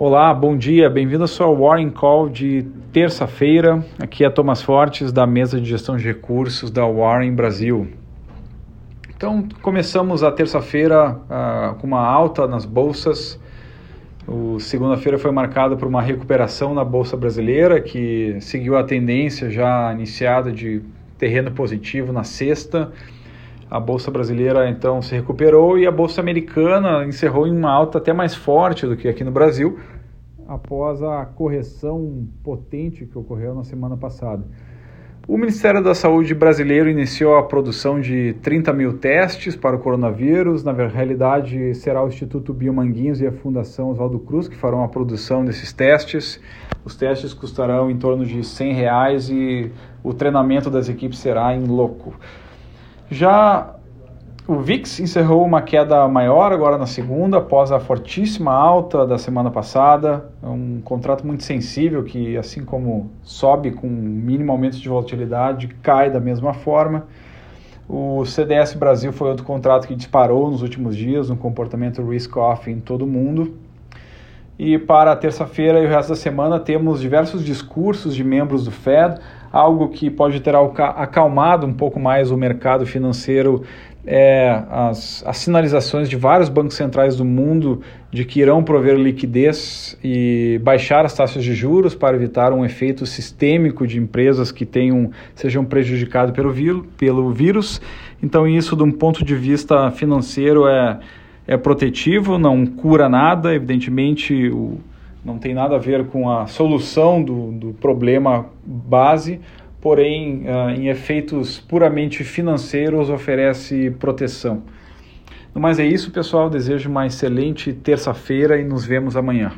Olá, bom dia, bem-vindo ao seu Warning Call de terça-feira. Aqui é Thomas Fortes, da mesa de gestão de recursos da Warren Brasil. Então, começamos a terça-feira uh, com uma alta nas bolsas. O segunda-feira foi marcada por uma recuperação na bolsa brasileira, que seguiu a tendência já iniciada de terreno positivo na sexta. A bolsa brasileira então se recuperou e a bolsa americana encerrou em uma alta até mais forte do que aqui no Brasil, após a correção potente que ocorreu na semana passada. O Ministério da Saúde brasileiro iniciou a produção de 30 mil testes para o coronavírus. Na realidade, será o Instituto Biomanguinhos e a Fundação Oswaldo Cruz que farão a produção desses testes. Os testes custarão em torno de 100 reais e o treinamento das equipes será em loco. Já o VIX encerrou uma queda maior agora na segunda, após a fortíssima alta da semana passada. É um contrato muito sensível que, assim como sobe com mínimo aumento de volatilidade, cai da mesma forma. O CDS Brasil foi outro contrato que disparou nos últimos dias, um comportamento risk-off em todo o mundo. E para terça-feira e o resto da semana temos diversos discursos de membros do Fed, algo que pode ter acalmado um pouco mais o mercado financeiro é, as, as sinalizações de vários bancos centrais do mundo de que irão prover liquidez e baixar as taxas de juros para evitar um efeito sistêmico de empresas que tenham, sejam prejudicadas pelo, pelo vírus. Então, isso, de um ponto de vista financeiro, é, é protetivo, não cura nada, evidentemente, o, não tem nada a ver com a solução do, do problema base, porém, uh, em efeitos puramente financeiros, oferece proteção. Mas é isso, pessoal. Desejo uma excelente terça-feira e nos vemos amanhã.